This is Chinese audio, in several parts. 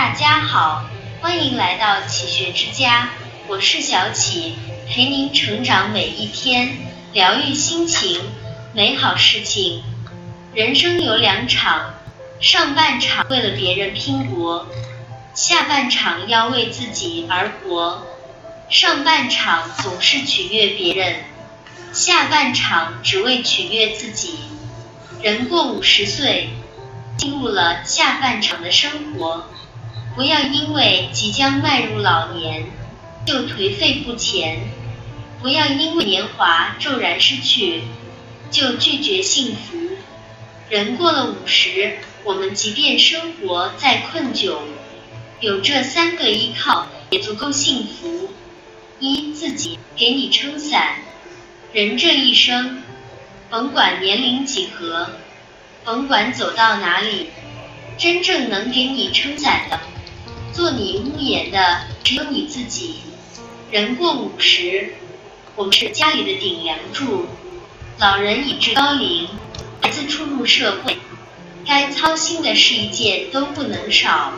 大家好，欢迎来到启学之家，我是小启，陪您成长每一天，疗愈心情，美好事情。人生有两场，上半场为了别人拼搏，下半场要为自己而活。上半场总是取悦别人，下半场只为取悦自己。人过五十岁。进入了下半场的生活，不要因为即将迈入老年就颓废不前，不要因为年华骤然失去就拒绝幸福。人过了五十，我们即便生活再困窘，有这三个依靠也足够幸福：一、自己给你撑伞。人这一生，甭管年龄几何。甭管走到哪里，真正能给你撑伞的，做你屋檐的，只有你自己。人过五十，我们是家里的顶梁柱，老人已至高龄，孩子初入社会，该操心的事一件都不能少。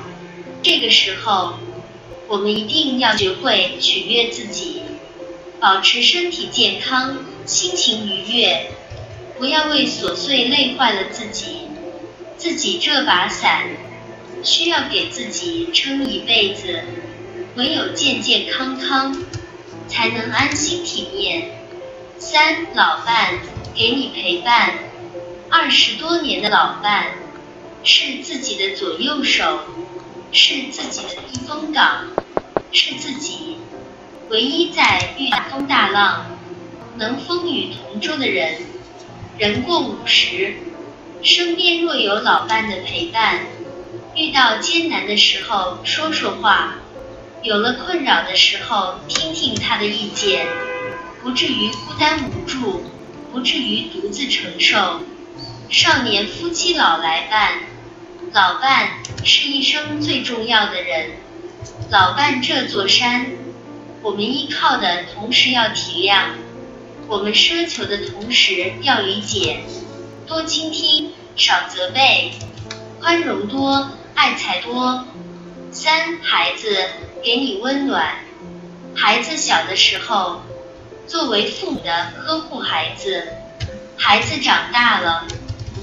这个时候，我们一定要学会取悦自己，保持身体健康，心情愉悦。不要为琐碎累坏了自己，自己这把伞需要给自己撑一辈子，唯有健健康康，才能安心体面。三老伴给你陪伴，二十多年的老伴是自己的左右手，是自己的避风港，是自己唯一在遇大风大浪能风雨同舟的人。人过五十，身边若有老伴的陪伴，遇到艰难的时候说说话，有了困扰的时候听听他的意见，不至于孤单无助，不至于独自承受。少年夫妻老来伴，老伴是一生最重要的人。老伴这座山，我们依靠的同时要体谅。我们奢求的同时要理解，多倾听，少责备，宽容多，爱才多。三，孩子给你温暖。孩子小的时候，作为父母的呵护孩子；孩子长大了，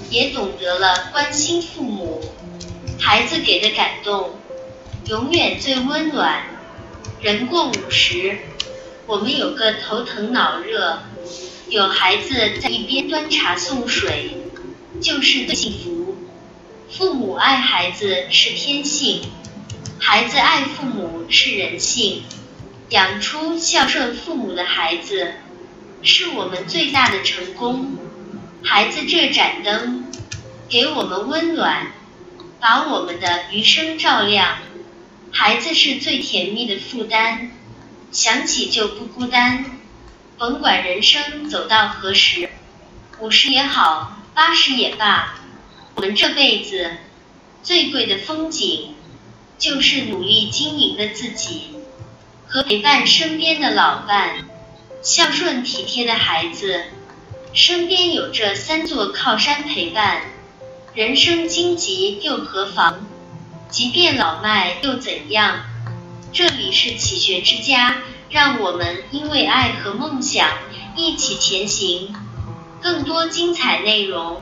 也懂得了关心父母。孩子给的感动，永远最温暖。人过五十。我们有个头疼脑热，有孩子在一边端茶送水，就是最幸福。父母爱孩子是天性，孩子爱父母是人性。养出孝顺父母的孩子，是我们最大的成功。孩子这盏灯，给我们温暖，把我们的余生照亮。孩子是最甜蜜的负担。想起就不孤单，甭管人生走到何时，五十也好，八十也罢，我们这辈子最贵的风景，就是努力经营的自己和陪伴身边的老伴，孝顺体贴的孩子，身边有这三座靠山陪伴，人生荆棘又何妨？即便老迈又怎样？这里是启学之家，让我们因为爱和梦想一起前行。更多精彩内容，